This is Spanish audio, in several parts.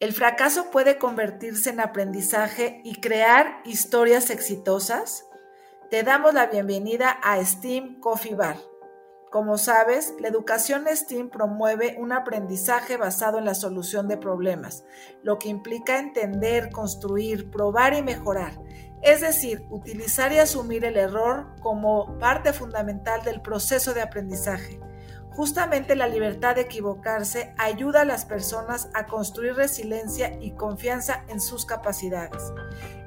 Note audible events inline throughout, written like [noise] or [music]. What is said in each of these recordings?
¿El fracaso puede convertirse en aprendizaje y crear historias exitosas? Te damos la bienvenida a STEAM Coffee Bar. Como sabes, la educación STEAM promueve un aprendizaje basado en la solución de problemas, lo que implica entender, construir, probar y mejorar. Es decir, utilizar y asumir el error como parte fundamental del proceso de aprendizaje. Justamente la libertad de equivocarse ayuda a las personas a construir resiliencia y confianza en sus capacidades.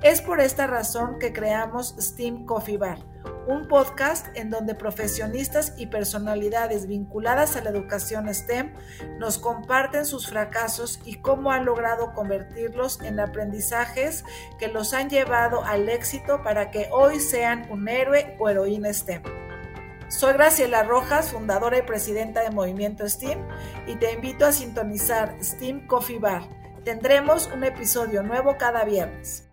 Es por esta razón que creamos Steam Coffee Bar, un podcast en donde profesionistas y personalidades vinculadas a la educación STEM nos comparten sus fracasos y cómo han logrado convertirlos en aprendizajes que los han llevado al éxito para que hoy sean un héroe o heroína STEM. Soy Graciela Rojas, fundadora y presidenta de Movimiento STEAM, y te invito a sintonizar STEAM Coffee Bar. Tendremos un episodio nuevo cada viernes.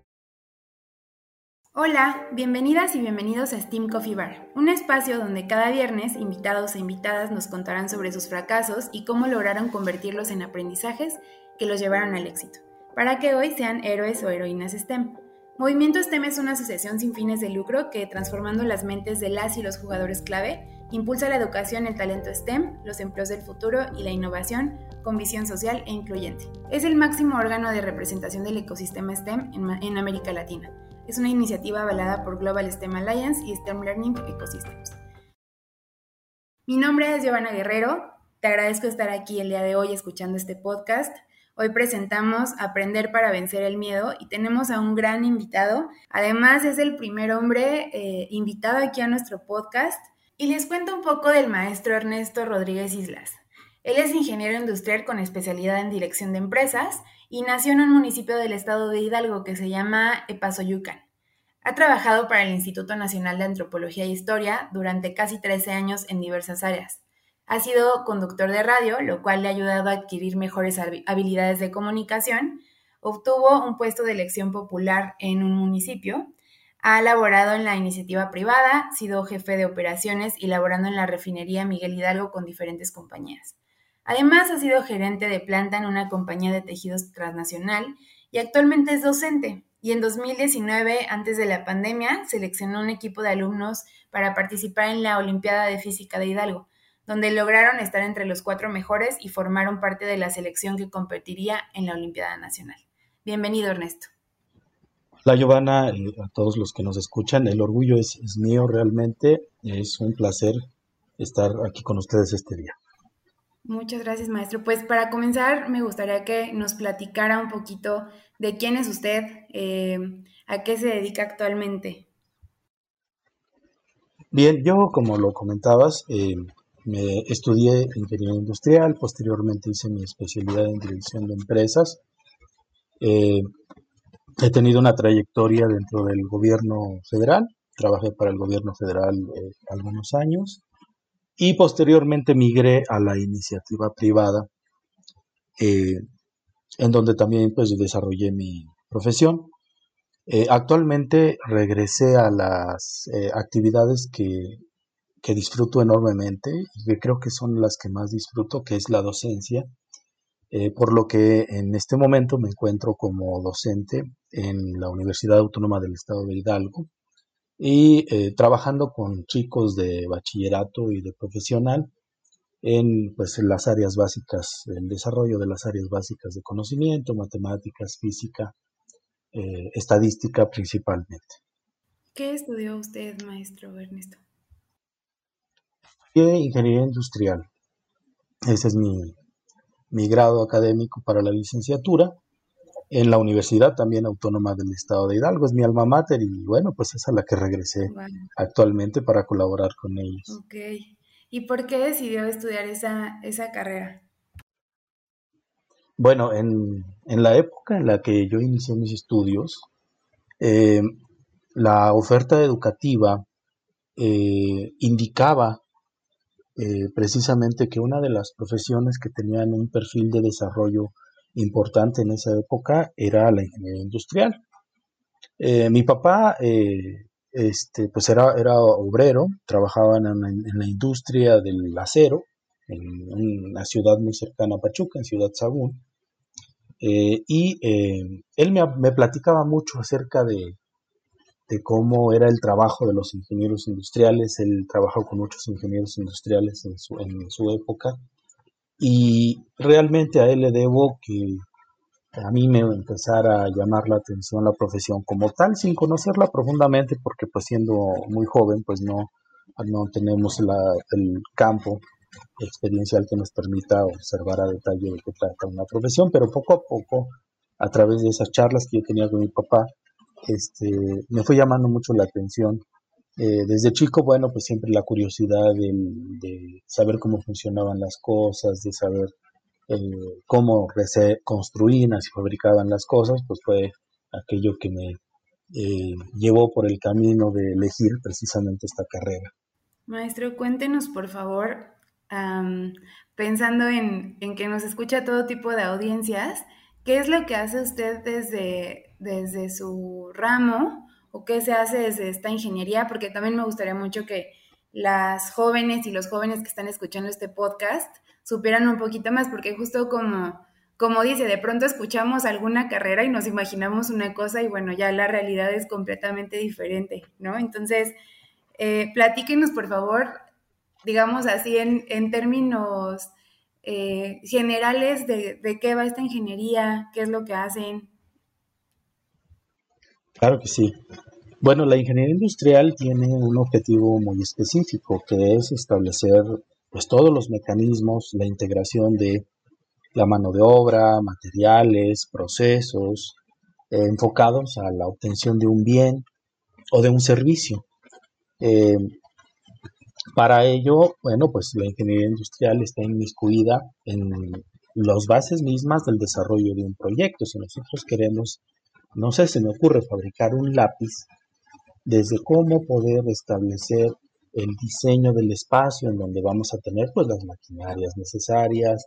Hola, bienvenidas y bienvenidos a Steam Coffee Bar, un espacio donde cada viernes invitados e invitadas nos contarán sobre sus fracasos y cómo lograron convertirlos en aprendizajes que los llevaron al éxito, para que hoy sean héroes o heroínas STEM. Movimiento STEM es una asociación sin fines de lucro que, transformando las mentes de las y los jugadores clave, impulsa la educación, el talento STEM, los empleos del futuro y la innovación con visión social e incluyente. Es el máximo órgano de representación del ecosistema STEM en, América Latina. Es una iniciativa avalada por Global STEM Alliance y STEM Learning Ecosystems. Mi nombre es Giovanna Guerrero. Te agradezco estar aquí el día de hoy escuchando este podcast. Hoy presentamos Aprender para vencer el miedo y tenemos a un gran invitado. Además es el primer hombre eh, invitado aquí a nuestro podcast. Y les cuento un poco del maestro Ernesto Rodríguez Islas. Él es ingeniero industrial con especialidad en dirección de empresas y nació en un municipio del estado de Hidalgo que se llama Epazoyucan. Ha trabajado para el Instituto Nacional de Antropología e Historia durante casi 13 años en diversas áreas. Ha sido conductor de radio, lo cual le ha ayudado a adquirir mejores habilidades de comunicación. Obtuvo un puesto de elección popular en un municipio. Ha laborado en la iniciativa privada, sido jefe de operaciones y laborando en la refinería Miguel Hidalgo con diferentes compañías. Además, ha sido gerente de planta en una compañía de tejidos transnacional y actualmente es docente. Y en 2019, antes de la pandemia, seleccionó un equipo de alumnos para participar en la Olimpiada de Física de Hidalgo, donde lograron estar entre los cuatro mejores y formaron parte de la selección que competiría en la Olimpiada Nacional. Bienvenido, Ernesto. Hola, Giovanna, y a todos los que nos escuchan. El orgullo es, es mío realmente. Es un placer estar aquí con ustedes este día. Muchas gracias, maestro. Pues para comenzar, me gustaría que nos platicara un poquito de quién es usted, eh, a qué se dedica actualmente. Bien, yo, como lo comentabas, eh, me estudié ingeniería industrial, posteriormente hice mi especialidad en dirección de empresas. Eh, he tenido una trayectoria dentro del gobierno federal, trabajé para el gobierno federal eh, algunos años y posteriormente migré a la iniciativa privada, eh, en donde también pues desarrollé mi profesión. actualmente regresé a las actividades que que disfruto enormemente y que creo que son las que más disfruto, que es la docencia, eh, por lo que en este momento me encuentro como docente en la Universidad Autónoma del Estado de Hidalgo y eh, trabajando con chicos de bachillerato y de profesional en, pues, en las áreas básicas, el desarrollo de las áreas básicas de conocimiento, matemáticas, física, eh, estadística principalmente. ¿Qué estudió usted, maestro Ernesto? Ingeniería industrial. Ese es mi, grado académico para la licenciatura. En la Universidad también Autónoma del Estado de Hidalgo, es mi alma mater y bueno, pues es a la que regresé actualmente para colaborar con ellos. Ok. ¿Y por qué decidió estudiar esa, esa carrera? Bueno, en, la época en la que yo inicié mis estudios, eh, la oferta educativa eh, indicaba eh, precisamente que una de las profesiones que tenían un perfil de desarrollo importante en esa época era la ingeniería industrial. Eh, mi papá eh, este, pues era, era obrero, trabajaba en, la industria del acero, en una ciudad muy cercana a Pachuca, en Ciudad Sagún. Y él me, platicaba mucho acerca de, cómo era el trabajo de los ingenieros industriales. Él trabajó con muchos ingenieros industriales en su, en su época. Y realmente a él le debo que a mí me empezara a llamar la atención la profesión como tal, sin conocerla profundamente, porque pues siendo muy joven, pues no, no tenemos el campo experiencial que nos permita observar a detalle de qué trata una profesión, pero poco a poco, a través de esas charlas que yo tenía con mi papá, este, me fue llamando mucho la atención. Eh, desde chico, bueno, pues siempre la curiosidad de, saber cómo funcionaban las cosas, de saber eh, cómo construían y fabricaban las cosas, pues fue aquello que me eh, llevó por el camino de elegir precisamente esta carrera. Maestro, cuéntenos por favor pensando en, que nos escucha todo tipo de audiencias, ¿qué es lo que hace usted desde, desde su ramo o qué se hace desde esta ingeniería? Porque también me gustaría mucho que las jóvenes y los jóvenes que están escuchando este podcast supieran un poquito más, porque justo como, como dice, de pronto escuchamos alguna carrera y nos imaginamos una cosa y bueno, ya la realidad es completamente diferente, ¿no? Entonces, eh, platíquenos por favor digamos así, en, términos eh, generales de, qué va esta ingeniería, qué es lo que hacen. Claro que sí. Bueno, la ingeniería industrial tiene un objetivo muy específico, que es establecer pues todos los mecanismos, la integración de la mano de obra, materiales, procesos, enfocados a la obtención de un bien o de un servicio. Eh, para ello, bueno, pues la ingeniería industrial está inmiscuida en las bases mismas del desarrollo de un proyecto. Si nosotros queremos, no sé, se me ocurre fabricar un lápiz, desde cómo poder establecer el diseño del espacio en donde vamos a tener pues las maquinarias necesarias,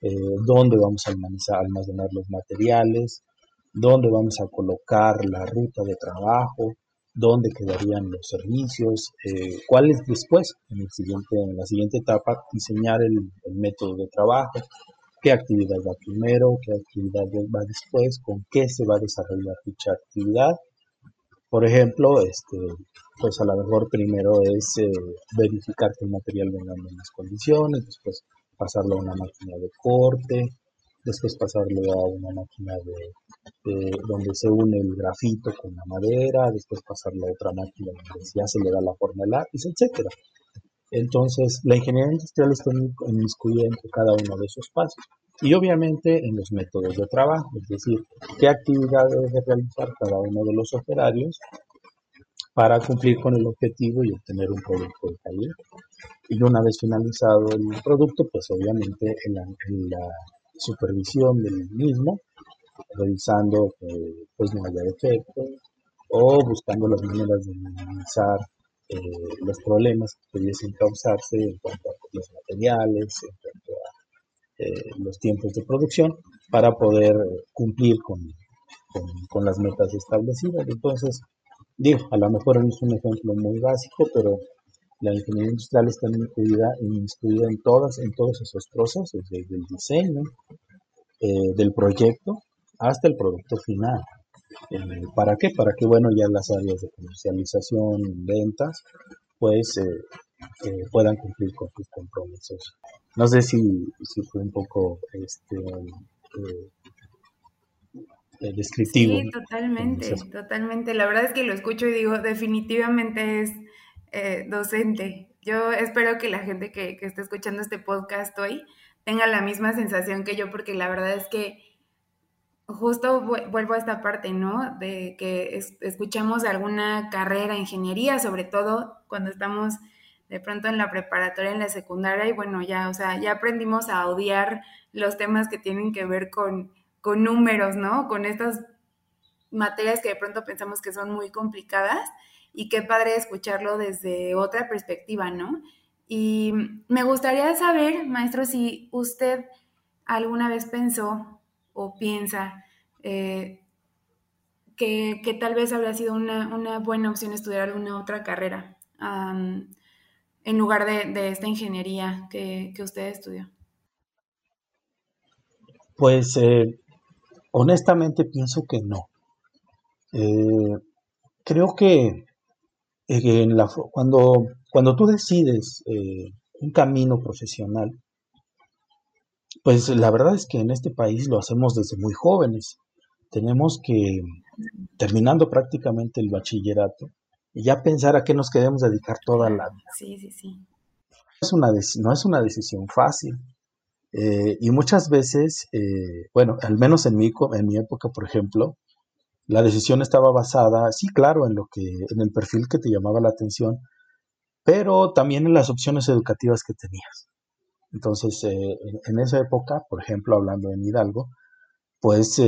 eh, dónde vamos a almacenar los materiales, dónde vamos a colocar la ruta de trabajo, dónde quedarían los servicios, eh, cuál es después, en, el siguiente, en la siguiente etapa, diseñar el, método de trabajo, qué actividad va primero, qué actividad va después, con qué se va a desarrollar dicha actividad. Por ejemplo, este, pues a lo mejor primero es eh, verificar que el material venga en buenas condiciones, después pasarlo a una máquina de corte, después pasarlo a una máquina de donde se une el grafito con la madera, después pasarlo a otra máquina donde ya se le da la forma del lápiz, etc. Entonces, la ingeniería industrial está inmiscuida en cada uno de esos pasos. Y obviamente en los métodos de trabajo, es decir, qué actividad debe realizar cada uno de los operarios para cumplir con el objetivo y obtener un producto de calidad. Y una vez finalizado el producto, pues obviamente en la supervisión del mismo revisando que pues no haya defectos o buscando las maneras de minimizar eh, los problemas que pudiesen causarse en cuanto a los materiales, en cuanto a eh, los tiempos de producción, para poder cumplir con, con, las metas establecidas. Entonces, digo, a lo mejor no es un ejemplo muy básico, pero la ingeniería industrial está incluida, incluida en, todas, en todos esos procesos, desde el diseño eh, del proyecto hasta el producto final. Eh, ¿Para qué? Para que, bueno, ya las áreas de comercialización, ventas, pues eh, eh, puedan cumplir con sus compromisos. No sé si, si fue un poco este, descriptivo. Sí, totalmente, totalmente. La verdad es que lo escucho y digo, definitivamente es docente. Yo espero que la gente que, que esté escuchando este podcast hoy tenga la misma sensación que yo, porque la verdad es que justo vuelvo a esta parte, ¿no? De que escuchamos alguna carrera, ingeniería, sobre todo cuando estamos de pronto en la preparatoria, en la secundaria, y bueno, ya, o sea, ya aprendimos a odiar los temas que tienen que ver con, con números, ¿no? Con estas materias que de pronto pensamos que son muy complicadas y qué padre escucharlo desde otra perspectiva, ¿no? Y me gustaría saber, maestro, si usted alguna vez pensó o piensa eh, que, tal vez habría sido una, buena opción estudiar alguna otra carrera en lugar de, esta ingeniería que, usted estudió? Pues eh, honestamente pienso que no. Eh, creo que cuando, cuando tú decides un camino profesional, pues la verdad es que en este país lo hacemos desde muy jóvenes. Tenemos que, terminando prácticamente el bachillerato, ya pensar a qué nos queremos dedicar toda la vida. Sí, sí, sí. Es una, no es una decisión fácil. Eh, y muchas veces, eh, bueno, al menos en mi, en mi época, por ejemplo, la decisión estaba basada, sí, claro, en lo que, en el perfil que te llamaba la atención, pero también en las opciones educativas que tenías. Entonces, eh, en, esa época, por ejemplo, hablando en Hidalgo, pues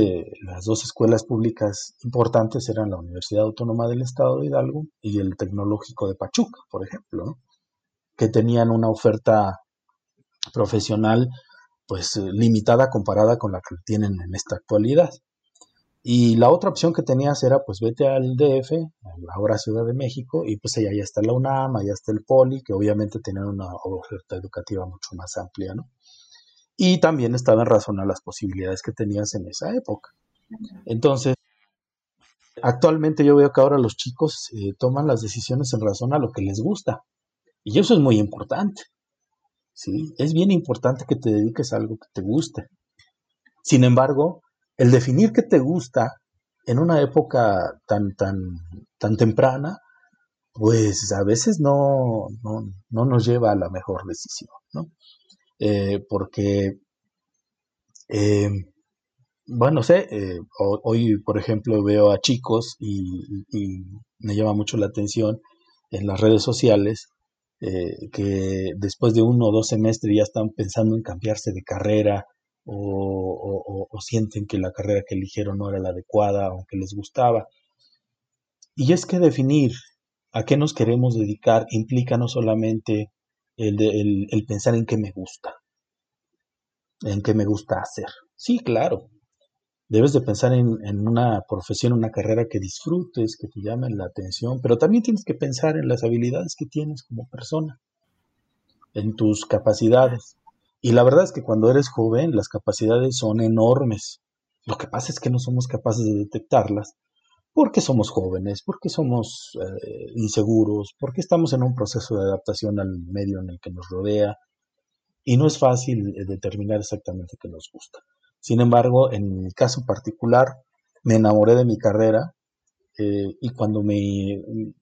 las dos escuelas públicas importantes eran la Universidad Autónoma del Estado de Hidalgo y el Tecnológico de Pachuca, por ejemplo, que tenían una oferta profesional pues limitada comparada con la que tienen en esta actualidad. Y la otra opción que tenías era, pues vete al DF, ahora Ciudad de México, y pues allá ya está la UNAM, allá está el POLI, que obviamente tenían una oferta educativa mucho más amplia, ¿no? Y también estaban razonadas las posibilidades que tenías en esa época. Entonces, actualmente yo veo que ahora los chicos eh, toman las decisiones en razón a lo que les gusta. Y eso es muy importante. ¿sí? Es bien importante que te dediques a algo que te guste. Sin embargo, el definir que te gusta en una época tan, tan, tan temprana, pues a veces no, no, nos lleva a la mejor decisión, ¿no? Eh, porque, eh, bueno, sé, eh, hoy, por ejemplo, veo a chicos y, me llama mucho la atención en las redes sociales que después de uno o dos semestres ya están pensando en cambiarse de carrera o, sienten que la carrera que eligieron no era la adecuada o que les gustaba. Y es que definir a qué nos queremos dedicar implica no solamente el, el pensar en qué me gusta, en qué me gusta hacer. Sí, claro, debes de pensar en, en, una profesión, una carrera que disfrutes, que te llame la atención, pero también tienes que pensar en las habilidades que tienes como persona, en tus capacidades. Y la verdad es que cuando eres joven las capacidades son enormes. Lo que pasa es que no somos capaces de detectarlas porque somos jóvenes, porque somos eh, inseguros, porque estamos en un proceso de adaptación al medio en el que nos rodea y no es fácil eh, determinar exactamente qué nos gusta. Sin embargo, en mi caso particular, me enamoré de mi carrera eh, y cuando me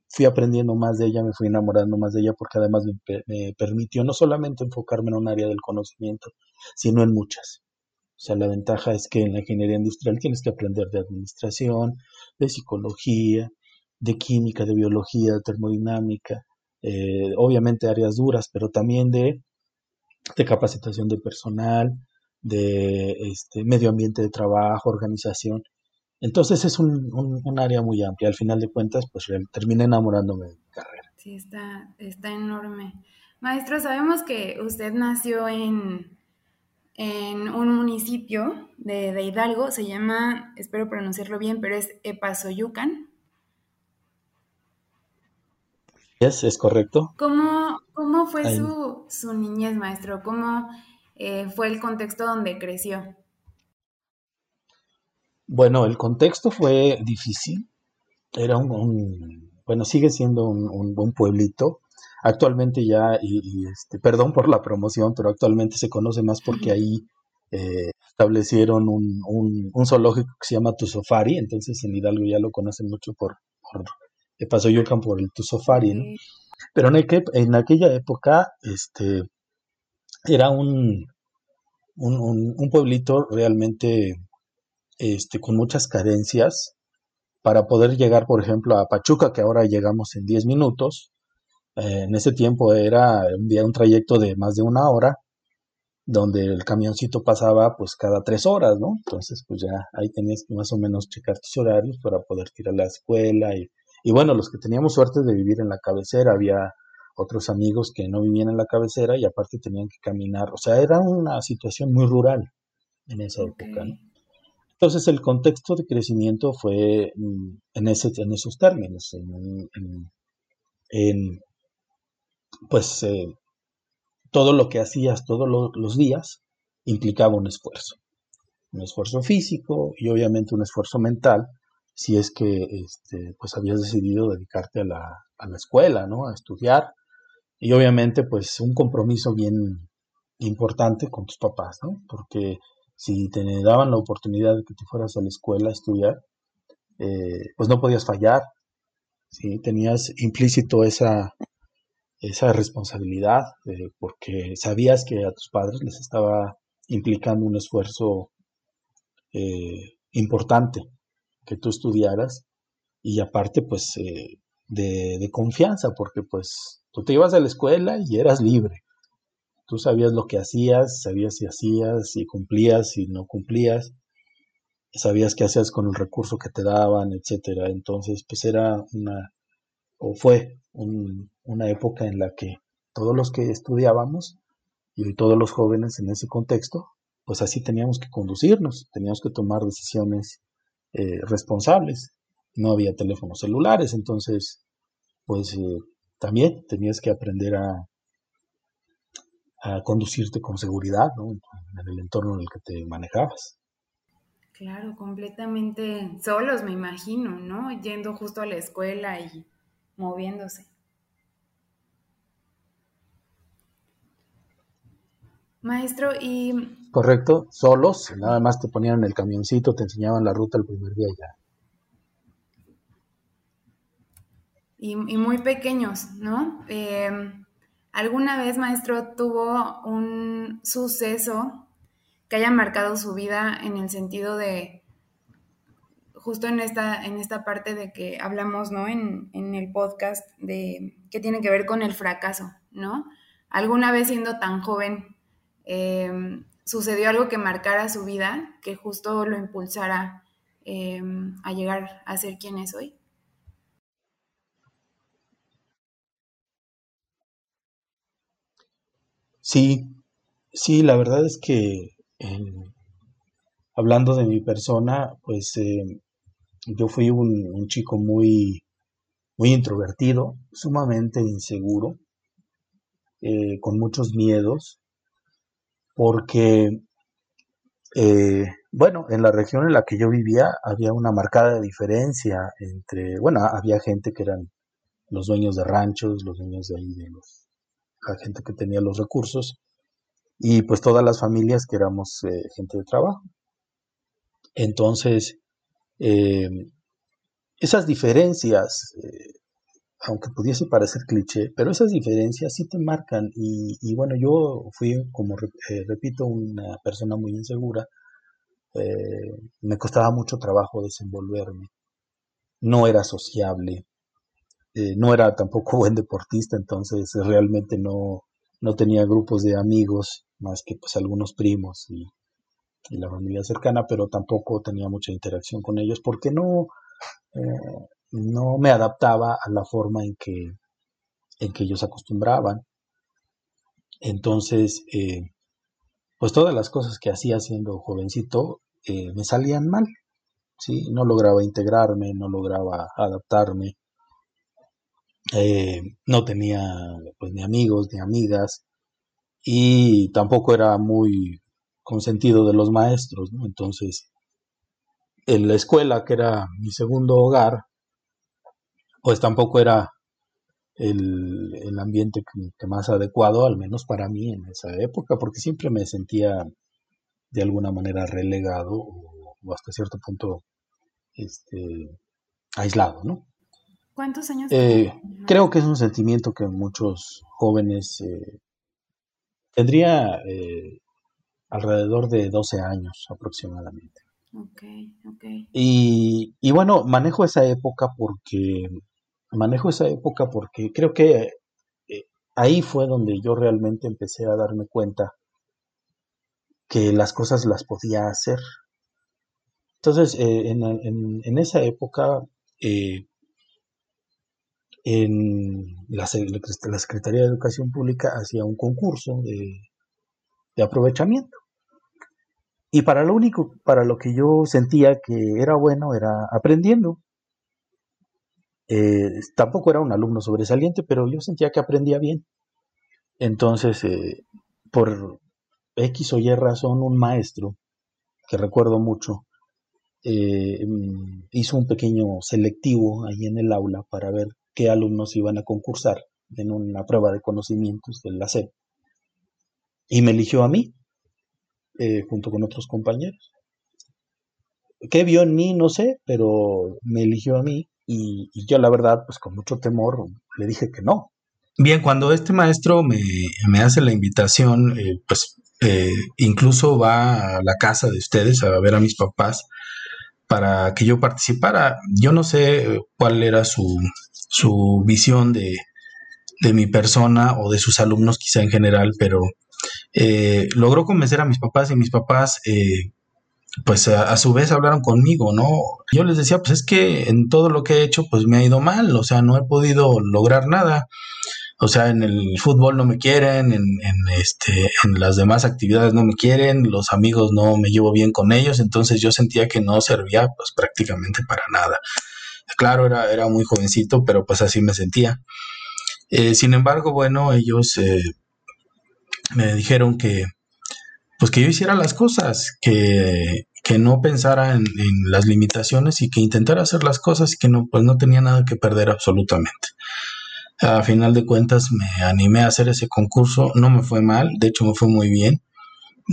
fui aprendiendo más de ella, me fui enamorando más de ella porque además me, permitió no solamente enfocarme en un área del conocimiento, sino en muchas. O sea, la ventaja es que en la ingeniería industrial tienes que aprender de administración, de psicología, de química, de biología, de termodinámica, eh, obviamente áreas duras, pero también de, de capacitación de personal, de este, medio ambiente de trabajo, organización. Entonces es un, un, área muy amplia. Al final de cuentas, pues terminé enamorándome de mi carrera. Sí, está, está enorme. Maestro, sabemos que usted nació en, en un municipio de, Hidalgo, se llama, espero pronunciarlo bien, pero es Epazoyucan. Es, es correcto. ¿Cómo, cómo fue su, su, niñez, maestro? ¿Cómo eh, fue el contexto donde creció? Bueno, el contexto fue difícil. Era un, bueno, sigue siendo un, buen pueblito. Actualmente ya, y, este, perdón por la promoción, pero actualmente se conoce más porque ahí eh, establecieron un, un, zoológico que se llama Tusofari, entonces en Hidalgo ya lo conocen mucho por, por Pasoyucan por el Tusofari, ¿no? Pero en, en aquella época, este, era un, un, un pueblito realmente este, con muchas carencias para poder llegar, por ejemplo, a Pachuca, que ahora llegamos en 10 minutos. Eh, en ese tiempo era un, día, un trayecto de más de una hora, donde el camioncito pasaba pues cada tres horas, ¿no? Entonces, pues ya ahí tenías que más o menos checar tus horarios para poder ir a la escuela. Y, y bueno, los que teníamos suerte de vivir en la cabecera, había otros amigos que no vivían en la cabecera y aparte tenían que caminar. O sea, era una situación muy rural en esa época. ¿no? Entonces el contexto de crecimiento fue mm, en, ese, en esos términos, en, pues eh, todo lo que hacías todos los días implicaba un esfuerzo. un esfuerzo físico y obviamente un esfuerzo mental si es que este, pues habías decidido dedicarte a la, a la escuela, ¿no? A estudiar y obviamente pues un compromiso bien importante con tus papás, ¿no? Porque si te daban la oportunidad de que te fueras a la escuela a estudiar, eh, pues no podías fallar, ¿sí? Tenías implícito esa, esa responsabilidad, eh, porque sabías que a tus padres les estaba implicando un esfuerzo eh, importante que tú estudiaras y aparte pues de, de, confianza, porque pues tú te ibas a la escuela y eras libre. Tú sabías lo que hacías, sabías si hacías, si cumplías, si no cumplías, sabías qué hacías con el recurso que te daban, etcétera. Entonces, pues era una, o fue una época en la que todos los que estudiábamos y todos los jóvenes en ese contexto, pues así teníamos que conducirnos, teníamos que tomar decisiones eh, responsables. No había teléfonos celulares, entonces, pues eh, también tenías que aprender a, a conducirte con seguridad ¿no? en el entorno en el que te manejabas. Claro, completamente solos, me imagino, ¿no? Yendo justo a la escuela y moviéndose. Maestro, y... Correcto, solos, nada más te ponían en el camioncito, te enseñaban la ruta el primer día ya. Y, muy pequeños, ¿no? Eh, ¿Alguna vez, maestro, tuvo un suceso que haya marcado su vida en el sentido de, justo en esta, en esta parte de que hablamos, ¿no? En, el podcast de que tiene que ver con el fracaso, ¿no? Alguna vez siendo tan joven, em, sucedió algo que marcara su vida, que justo lo impulsara em, a llegar a ser quien es hoy. Sí, sí, la verdad es que hablando de mi persona, pues eh, yo fui un, chico muy, muy introvertido, sumamente inseguro, eh, con muchos miedos, porque, eh, bueno, en la región en la que yo vivía había una marcada diferencia entre, bueno, había gente que eran los dueños de ranchos, los dueños de ahí, de los, la gente que tenía los recursos, y pues todas las familias que éramos eh, gente de trabajo. Entonces, eh, esas diferencias, eh, aunque pudiese parecer cliché, pero esas diferencias sí te marcan. Y, bueno, yo fui, como repito, una persona muy insegura. me costaba mucho trabajo desenvolverme. No era sociable. No era tampoco [laughs] buen deportista, entonces realmente no, no tenía grupos de amigos más que pues algunos primos y, la familia cercana, pero tampoco tenía mucha interacción con ellos porque no, eh, no me adaptaba a la forma en que, en que ellos acostumbraban. Entonces, eh, pues todas las cosas que hacía siendo jovencito eh, me salían mal. ¿sí? No lograba integrarme, no lograba adaptarme. No tenía pues ni amigos ni amigas y tampoco era muy consentido de los maestros. Entonces, en la escuela, que era mi segundo hogar, pues tampoco era el, ambiente que, más adecuado, al menos para mí en esa época, porque siempre me sentía de alguna manera relegado o, hasta cierto punto este, aislado, ¿no? ¿Cuántos años? Eh, creo que es un sentimiento que muchos jóvenes eh, Tendría eh, alrededor de 12 años aproximadamente. Ok, ok. Y, y, bueno, manejo esa época porque manejo esa época porque creo que eh, ahí fue donde yo realmente empecé a darme cuenta que las cosas las podía hacer. Entonces, eh, en, en, en, esa época en la, Secretaría de Educación Pública hacía un concurso de, aprovechamiento. Y para lo único, para lo que yo sentía que era bueno, era aprendiendo. Eh, tampoco era un alumno sobresaliente, pero yo sentía que aprendía bien. Entonces, eh, por X o Y razón, un maestro que recuerdo mucho, eh, hizo un pequeño selectivo ahí en el aula para ver qué alumnos iban a concursar en una prueba de conocimientos de la. Y me eligió a mí, eh, junto con otros compañeros. ¿Qué vio en mí? No sé, pero me eligió a mí y, yo la verdad, pues con mucho temor, le dije que no. Bien, cuando este maestro me, hace la invitación, eh, pues eh, incluso va a la casa de ustedes a ver a mis papás para que yo participara. Yo no sé cuál era su, su visión de, de mi persona o de sus alumnos quizá en general, pero eh, logró convencer a mis papás y mis papás eh, pues a, su vez hablaron conmigo, ¿no? Yo les decía, pues es que en todo lo que he hecho, pues me ha ido mal, o sea, no he podido lograr nada. O sea, en el fútbol no me quieren, en, este, en las demás actividades no me quieren, los amigos no me llevo bien con ellos, entonces yo sentía que no servía pues prácticamente para nada. Claro, era, era muy jovencito, pero pues así me sentía. Eh, sin embargo, bueno, ellos eh, me dijeron que, pues que yo hiciera las cosas, que, no pensara en, las limitaciones y que intentara hacer las cosas y que no, pues no tenía nada que perder absolutamente. A final de cuentas me animé a hacer ese concurso, no me fue mal, de hecho me fue muy bien.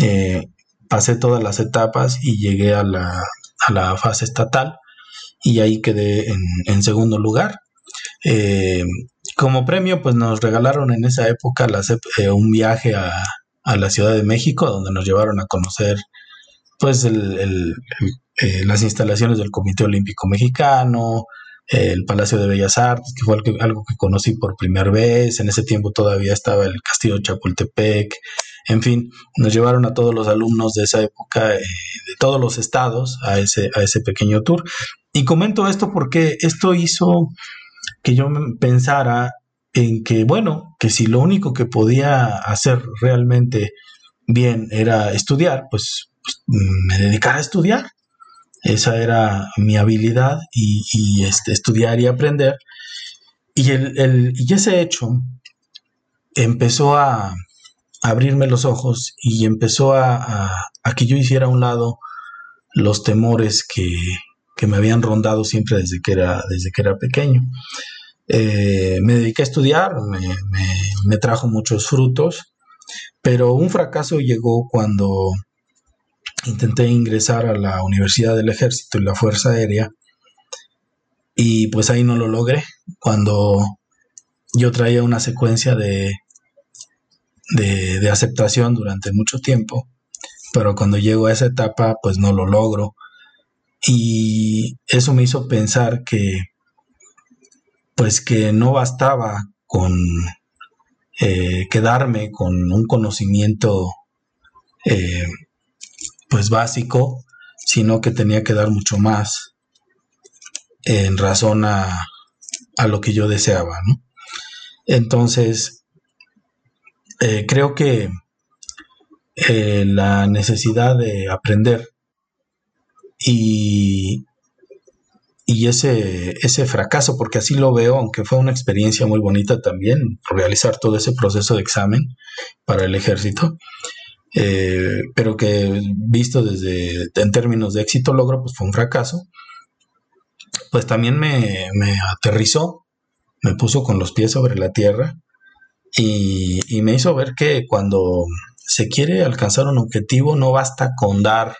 Eh, pasé todas las etapas y llegué a la, a la fase estatal y ahí quedé en, segundo lugar. Eh, como premio, pues nos regalaron en esa época eh, un viaje a, la Ciudad de México, donde nos llevaron a conocer pues eh, las instalaciones del Comité Olímpico Mexicano, el Palacio de Bellas Artes, que fue algo que conocí por primera vez. En ese tiempo todavía estaba el Castillo Chapultepec. En fin, nos llevaron a todos los alumnos de esa época, eh, de todos los estados, a ese, a ese pequeño tour. Y comento esto porque esto hizo que yo pensara en que, bueno, que si lo único que podía hacer realmente bien era estudiar, pues, pues me dedicara a estudiar. Esa era mi habilidad y, este, estudiar y aprender. Y, el, y ese hecho empezó a, abrirme los ojos y empezó a, a, que yo hiciera a un lado los temores que, que me habían rondado siempre desde que era, desde que era pequeño. Eh, me dediqué a estudiar, me, trajo muchos frutos, pero un fracaso llegó cuando intenté ingresar a la Universidad del Ejército y la Fuerza Aérea y pues ahí no lo logré. Cuando yo traía una secuencia de, de, aceptación durante mucho tiempo, pero cuando llego a esa etapa pues no lo logro y eso me hizo pensar que, pues que no bastaba con eh, quedarme con un conocimiento, eh, pues básico, sino que tenía que dar mucho más en razón a, a lo que yo deseaba, Entonces, eh, creo que la necesidad de aprender y, y ese, ese fracaso, porque así lo veo, aunque fue una experiencia muy bonita también, realizar todo ese proceso de examen para el ejército, eh, pero que visto desde en términos de éxito logro, pues fue un fracaso, pues también me, me aterrizó, me puso con los pies sobre la tierra y, y me hizo ver que cuando se quiere alcanzar un objetivo no basta con dar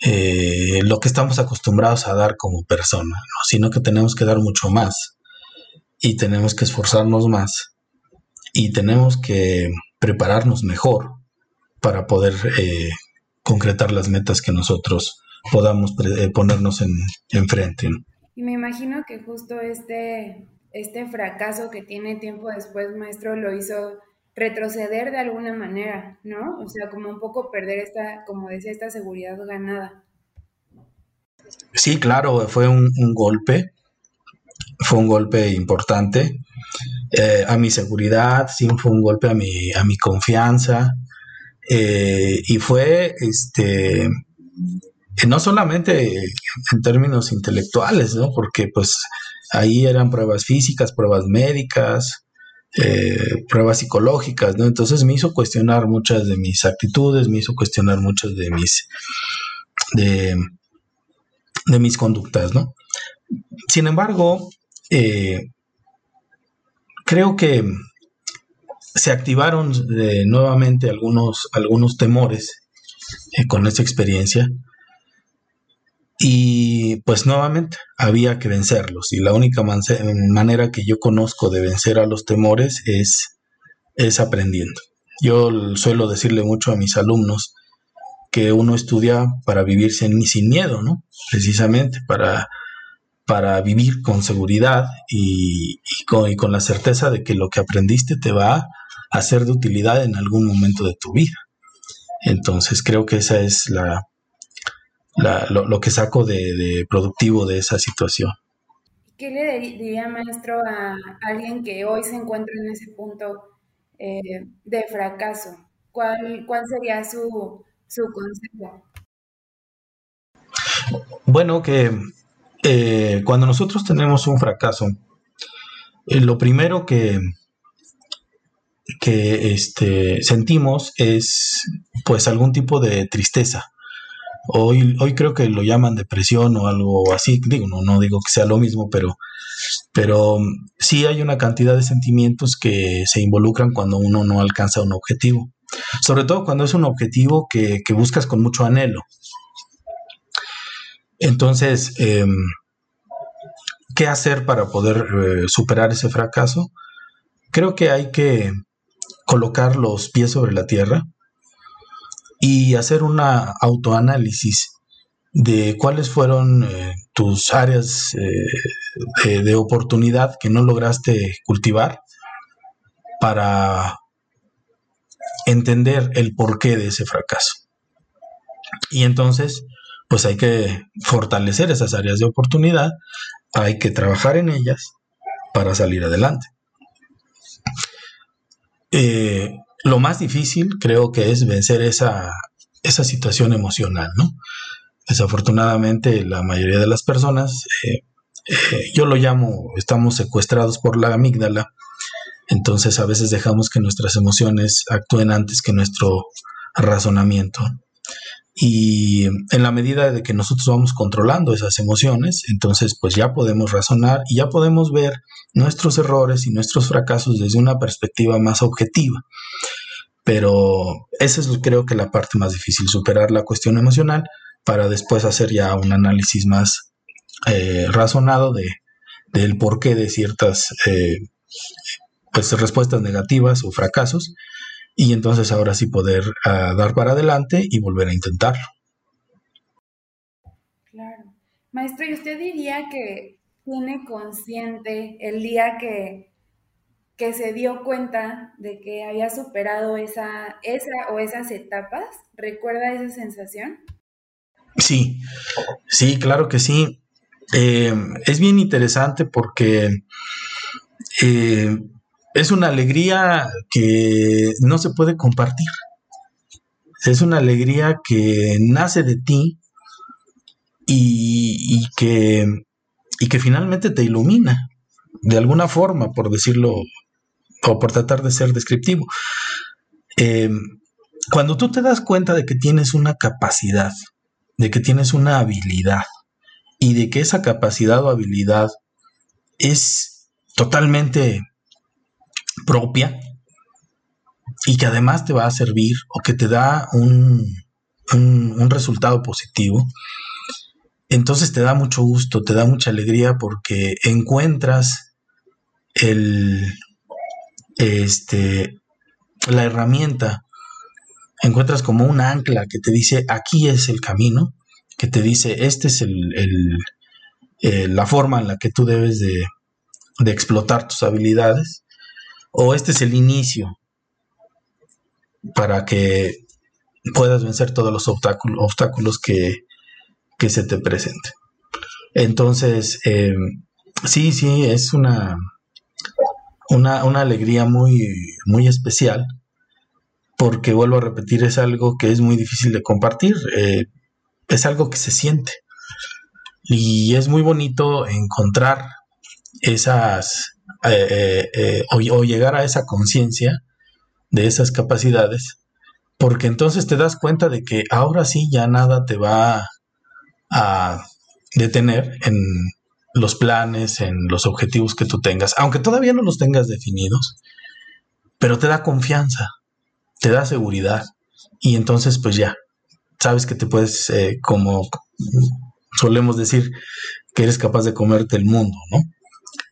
eh, lo que estamos acostumbrados a dar como persona, sino que tenemos que dar mucho más y tenemos que esforzarnos más y tenemos que prepararnos mejor para poder eh, concretar las metas que nosotros podamos eh, ponernos en, enfrente. Y me imagino que justo este, este fracaso que tiene tiempo después, maestro, lo hizo retroceder de alguna manera, ¿no? O sea, como un poco perder esta, como decía, esta seguridad ganada. Sí, claro, fue un, golpe, fue un golpe importante eh, a mi seguridad, sí, fue un golpe a mi, a mi confianza, eh, y fue, este, no solamente en términos intelectuales, ¿no? Porque pues ahí eran pruebas físicas, pruebas médicas, eh, pruebas psicológicas, ¿no? Entonces me hizo cuestionar muchas de mis actitudes, me hizo cuestionar muchas de mis, de, mis conductas, ¿no? Sin embargo, eh, creo que se activaron eh, nuevamente algunos, algunos temores eh, con esa experiencia y pues nuevamente había que vencerlos y la única manera que yo conozco de vencer a los temores es, es aprendiendo. Yo suelo decirle mucho a mis alumnos que uno estudia para vivir sin, sin miedo, ¿no? Precisamente para, para vivir con seguridad y, con, y, con, la certeza de que lo que aprendiste te va a ser de utilidad en algún momento de tu vida. Entonces creo que esa es la, lo, que saco de, productivo de esa situación. ¿Qué le diría, maestro, a alguien que hoy se encuentra en ese punto eh, de fracaso? ¿Cuál, cuál sería su, su consejo? Bueno, que eh, cuando nosotros tenemos un fracaso, eh, lo primero que, que este, sentimos es pues algún tipo de tristeza. Hoy, hoy creo que lo llaman depresión o algo así, digo, no, no digo que sea lo mismo, pero, pero sí hay una cantidad de sentimientos que se involucran cuando uno no alcanza un objetivo. Sobre todo cuando es un objetivo que, buscas con mucho anhelo. Entonces, em, ¿qué hacer para poder eh, superar ese fracaso? Creo que hay que colocar los pies sobre la tierra y hacer una autoanálisis de cuáles fueron eh, tus áreas eh, de, oportunidad que no lograste cultivar para entender el porqué de ese fracaso. Y entonces, pues hay que fortalecer esas áreas de oportunidad, hay que trabajar en ellas para salir adelante. Eh, lo más difícil creo que es vencer esa, esa situación emocional, ¿no? Desafortunadamente la mayoría de las personas, eh, eh, yo lo llamo, estamos secuestrados por la amígdala, entonces a veces dejamos que nuestras emociones actúen antes que nuestro razonamiento. Y en la medida de que nosotros vamos controlando esas emociones, entonces pues ya podemos razonar y ya podemos ver nuestros errores y nuestros fracasos desde una perspectiva más objetiva. Pero esa es creo que la parte más difícil, superar la cuestión emocional para después hacer ya un análisis más eh, razonado de, del porqué de ciertas eh, pues, respuestas negativas o fracasos y entonces ahora sí poder ah, dar para adelante y volver a intentarlo. Claro. Maestro, ¿y usted diría que tiene consciente el día que, que se dio cuenta de que había superado esa, esa o esas etapas? ¿Recuerda esa sensación? Sí, sí, claro que sí. Eh, es bien interesante porque eh, es una alegría que no se puede compartir. Es una alegría que nace de ti y, que, y que finalmente te ilumina, de alguna forma, por decirlo, o por tratar de ser descriptivo. Em, cuando tú te das cuenta de que tienes una capacidad, de que tienes una habilidad, y de que esa capacidad o habilidad es totalmente propia y que además te va a servir o que te da un, un, resultado positivo, entonces te da mucho gusto, te da mucha alegría porque encuentras el, este, la herramienta, encuentras como un ancla que te dice aquí es el camino, que te dice este es el, el, eh, la forma en la que tú debes de, de explotar tus habilidades o este es el inicio para que puedas vencer todos los obstáculos, obstáculos que, se te presenten. Entonces, eh, sí, sí, es una, una, alegría muy, muy especial, porque vuelvo a repetir, es algo que es muy difícil de compartir, eh, es algo que se siente. Y es muy bonito encontrar esas, eh, eh, eh, o, llegar a esa conciencia de esas capacidades, porque entonces te das cuenta de que ahora sí ya nada te va a detener en los planes, en los objetivos que tú tengas, aunque todavía no los tengas definidos, pero te da confianza, te da seguridad y entonces pues ya, sabes que te puedes, como solemos decir, que eres capaz de comerte el mundo, ¿no?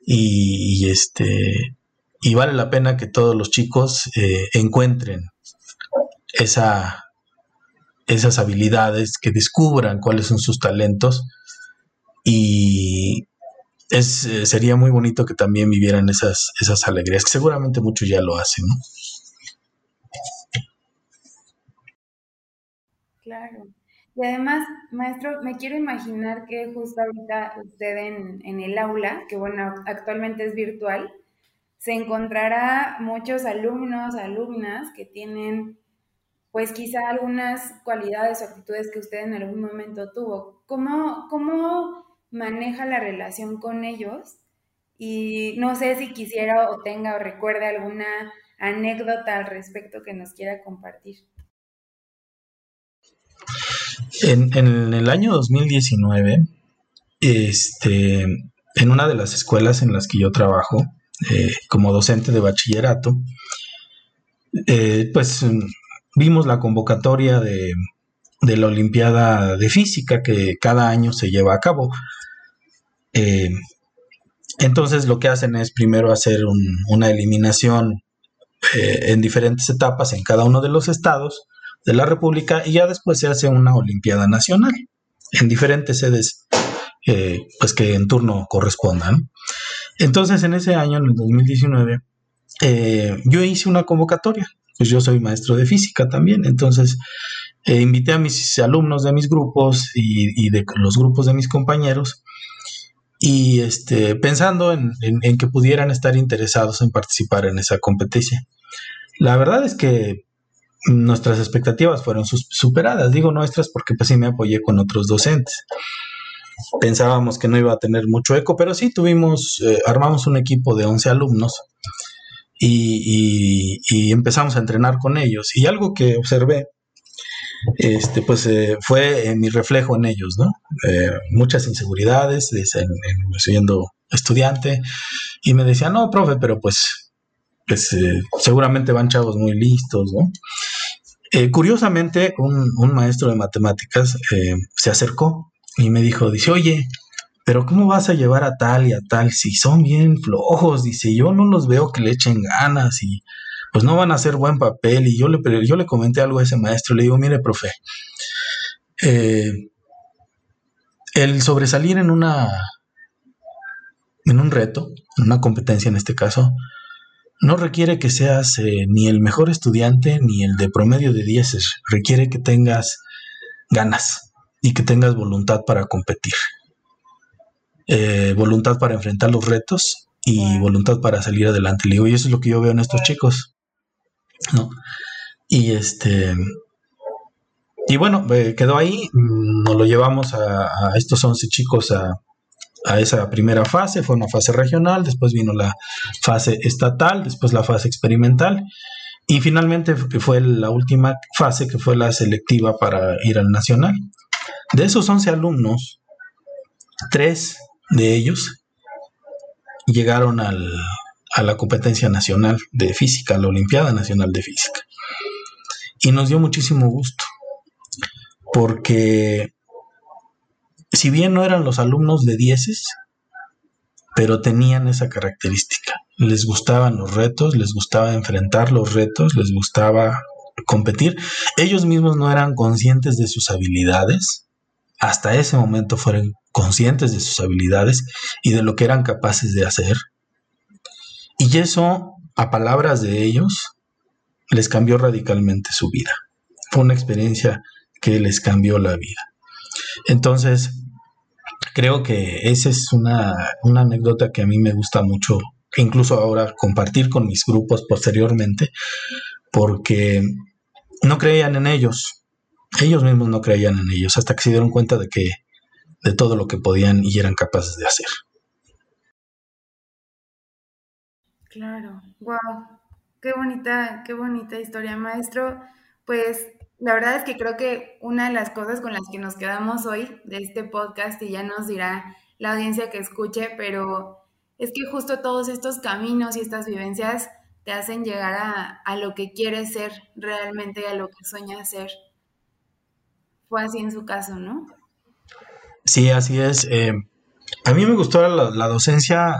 Y, este, y vale la pena que todos los chicos eh, encuentren esa, esas habilidades, que descubran cuáles son sus talentos y es, eh, sería muy bonito que también vivieran esas, esas alegrías, que seguramente muchos ya lo hacen. Claro. Y además, maestro, me quiero imaginar que justo ahorita usted en, el aula, que bueno, actualmente es virtual, se encontrará muchos alumnos, alumnas que tienen pues quizá algunas cualidades o actitudes que usted en algún momento tuvo. ¿Cómo, cómo maneja la relación con ellos? Y no sé si quisiera o tenga o recuerde alguna anécdota al respecto que nos quiera compartir. En, el año 2019, este, en una de las escuelas en las que yo trabajo, eh, como docente de bachillerato, eh, pues vimos la convocatoria de, la Olimpiada de Física que cada año se lleva a cabo. Eh, entonces lo que hacen es primero hacer una eliminación en diferentes etapas en cada uno de los estados de la República y ya después se hace una Olimpiada Nacional en diferentes sedes eh, pues que en turno correspondan. Entonces en ese año, en el 2019, eh, yo hice una convocatoria, pues yo soy maestro de física también, entonces eh, invité a mis alumnos de mis grupos y, de los grupos de mis compañeros y este, pensando en, en que pudieran estar interesados en participar en esa competencia. La verdad es que nuestras expectativas fueron superadas. Digo nuestras porque pues sí me apoyé con otros docentes. Pensábamos que no iba a tener mucho eco, pero sí tuvimos, eh, armamos un equipo de 11 alumnos y, empezamos a entrenar con ellos. Y algo que observé, este, pues eh, fue mi reflejo en ellos, ¿no? Eh, muchas inseguridades, siendo estudiante, y me decían, no, profe, pero pues, pues seguramente van chavos muy listos, ¿no? Eh, curiosamente, un, maestro de matemáticas eh, se acercó y me dijo, dice, oye, pero ¿cómo vas a llevar a tal y a tal si son bien flojos? Dice, yo no los veo que le echen ganas y pues no van a hacer buen papel. Y yo le, yo le comenté algo a ese maestro, le digo, mire, profe, eh, el sobresalir en una, en un reto, en una competencia en este caso, no requiere que seas eh, ni el mejor estudiante ni el de promedio de dieces, requiere que tengas ganas y que tengas voluntad para competir. Eh, voluntad para enfrentar los retos y voluntad para salir adelante. y eso es lo que yo veo en estos chicos. ¿no? Y este. Y bueno, eh, quedó ahí. Mm, nos lo llevamos a, a estos 11 chicos a, a esa primera fase, fue una fase regional, después vino la fase estatal, después la fase experimental y finalmente fue la última fase que fue la selectiva para ir al nacional. De esos 11 alumnos, tres de ellos llegaron a la competencia nacional de física, a la Olimpiada Nacional de Física. Y nos dio muchísimo gusto, porque si bien no eran los alumnos de dieces, pero tenían esa característica. Les gustaban los retos, les gustaba enfrentar los retos, les gustaba competir. Ellos mismos no eran conscientes de sus habilidades. Hasta ese momento fueron conscientes de sus habilidades y de lo que eran capaces de hacer. Y eso, a palabras de ellos, les cambió radicalmente su vida. Fue una experiencia que les cambió la vida. Entonces, creo que esa es una, anécdota que a mí me gusta mucho, incluso ahora compartir con mis grupos posteriormente, porque no creían en ellos, ellos mismos no creían en ellos, hasta que se dieron cuenta de que de todo lo que podían y eran capaces de hacer. Claro, wow, qué bonita, qué bonita historia, maestro. Pues La verdad es que creo que una de las cosas con las que nos quedamos hoy de este podcast, y ya nos dirá la audiencia que escuche, pero es que justo todos estos caminos y estas vivencias te hacen llegar a, lo que quieres ser realmente, a lo que sueñas ser. Fue así en su caso, ¿no? Sí, así es. Eh, a mí me gustó la, docencia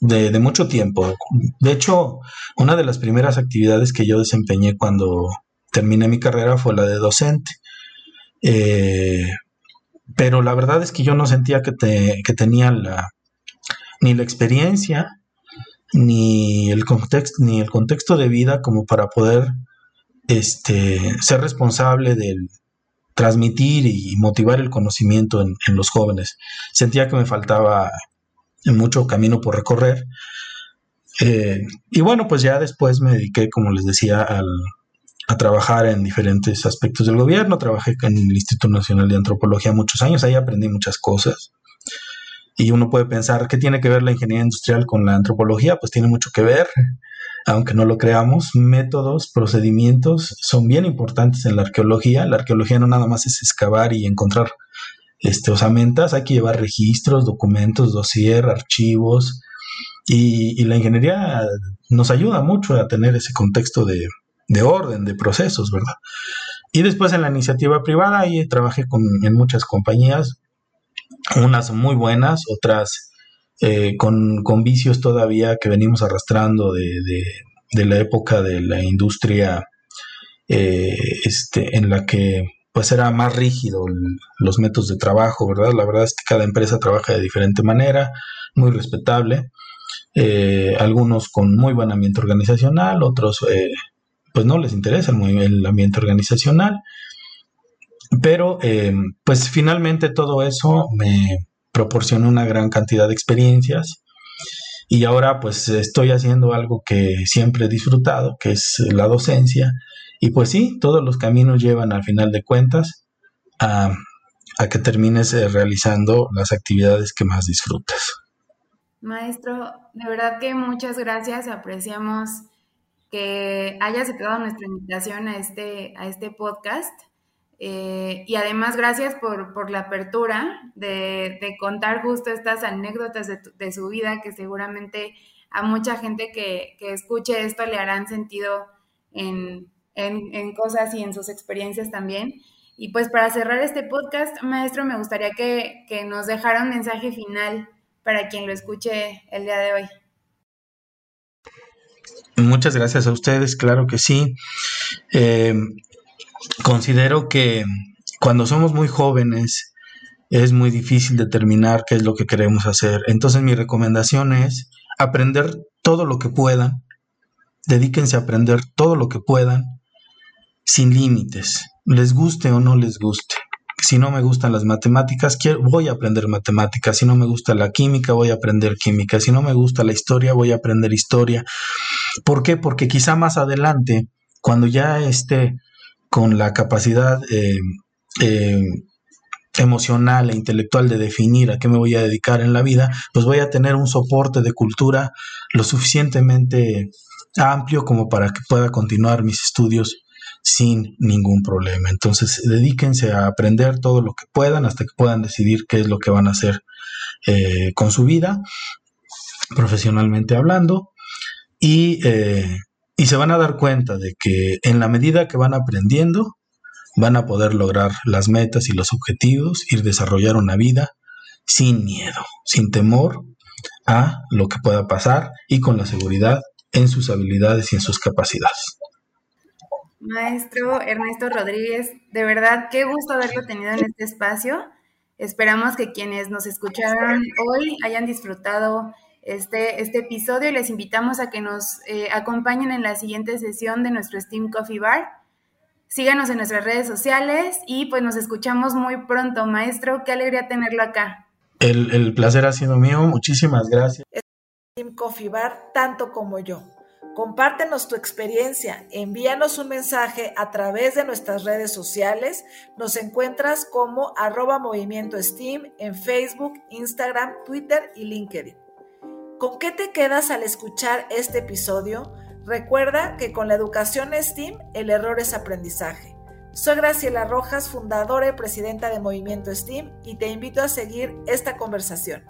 de, mucho tiempo. De hecho, una de las primeras actividades que yo desempeñé cuando terminé mi carrera fue la de docente. Eh, pero la verdad es que yo no sentía que, tenía la, ni la experiencia, ni el, contexto, ni el contexto de vida como para poder este, ser responsable del transmitir y motivar el conocimiento en, los jóvenes. Sentía que me faltaba mucho camino por recorrer. Eh, y bueno, pues ya después me dediqué, como les decía, al, a trabajar en diferentes aspectos del gobierno. Trabajé en el Instituto Nacional de Antropología muchos años, ahí aprendí muchas cosas. Y uno puede pensar, ¿qué tiene que ver la ingeniería industrial con la antropología? Pues tiene mucho que ver, aunque no lo creamos. Métodos, procedimientos son bien importantes en la arqueología. La arqueología no nada más es excavar y encontrar este, osamentas, hay que llevar registros, documentos, dossier, archivos. Y, y la ingeniería nos ayuda mucho a tener ese contexto de, de orden, de procesos, ¿verdad? Y después en la iniciativa privada, ahí trabajé con, en muchas compañías, unas muy buenas, otras eh, con, vicios todavía que venimos arrastrando de, la época de la industria eh, este, en la que pues era más rígido los métodos de trabajo, ¿verdad? La verdad es que cada empresa trabaja de diferente manera, muy respetable, eh, algunos con muy buen ambiente organizacional, otros pues no les interesa el, ambiente organizacional. Pero eh, pues finalmente todo eso me proporcionó una gran cantidad de experiencias y ahora pues estoy haciendo algo que siempre he disfrutado, que es la docencia. Y pues sí, todos los caminos llevan al final de cuentas a, a que termines eh, realizando las actividades que más disfrutas. Maestro, de verdad que muchas gracias, apreciamos que haya aceptado nuestra invitación a este, a este podcast. Eh, y además, gracias por, la apertura de, contar justo estas anécdotas de, su vida que seguramente a mucha gente que, escuche esto le harán sentido en, cosas y en sus experiencias también. Y pues para cerrar este podcast, maestro, me gustaría que, que nos dejara un mensaje final para quien lo escuche el día de hoy. Muchas gracias a ustedes, claro que sí. Eh, considero que cuando somos muy jóvenes es muy difícil determinar qué es lo que queremos hacer. Entonces mi recomendación es aprender todo lo que puedan, dedíquense a aprender todo lo que puedan, sin límites, les guste o no les guste si no me gustan las matemáticas, voy a aprender matemáticas. Si no me gusta la química, voy a aprender química. Si no me gusta la historia, voy a aprender historia. ¿Por qué? Porque quizá más adelante, cuando ya esté con la capacidad eh, eh, emocional e intelectual de definir a qué me voy a dedicar en la vida, pues voy a tener un soporte de cultura lo suficientemente amplio como para que pueda continuar mis estudios sin ningún problema. Entonces, dedíquense a aprender todo lo que puedan hasta que puedan decidir qué es lo que van a hacer eh, con su vida, profesionalmente hablando, y, eh, y se van a dar cuenta de que en la medida que van aprendiendo, van a poder lograr las metas y los objetivos y desarrollar una vida sin miedo, sin temor a lo que pueda pasar y con la seguridad en sus habilidades y en sus capacidades. Maestro Ernesto Rodríguez, de verdad, qué gusto haberlo tenido en este espacio. Esperamos que quienes nos escucharon hoy hayan disfrutado este, este episodio y les invitamos a que nos eh, acompañen en la siguiente sesión de nuestro Steam Coffee Bar. Síganos en nuestras redes sociales y pues nos escuchamos muy pronto. Maestro, qué alegría tenerlo acá. El, el placer ha sido mío. Muchísimas gracias. Steam Coffee Bar, tanto como yo. Compártenos tu experiencia, envíanos un mensaje a través de nuestras redes sociales. Nos encuentras como arroba movimiento Steam en Facebook, Instagram, Twitter y LinkedIn. ¿Con qué te quedas al escuchar este episodio? Recuerda que con la educación STEAM el error es aprendizaje. Soy Graciela Rojas, fundadora y presidenta de Movimiento STEAM, y te invito a seguir esta conversación.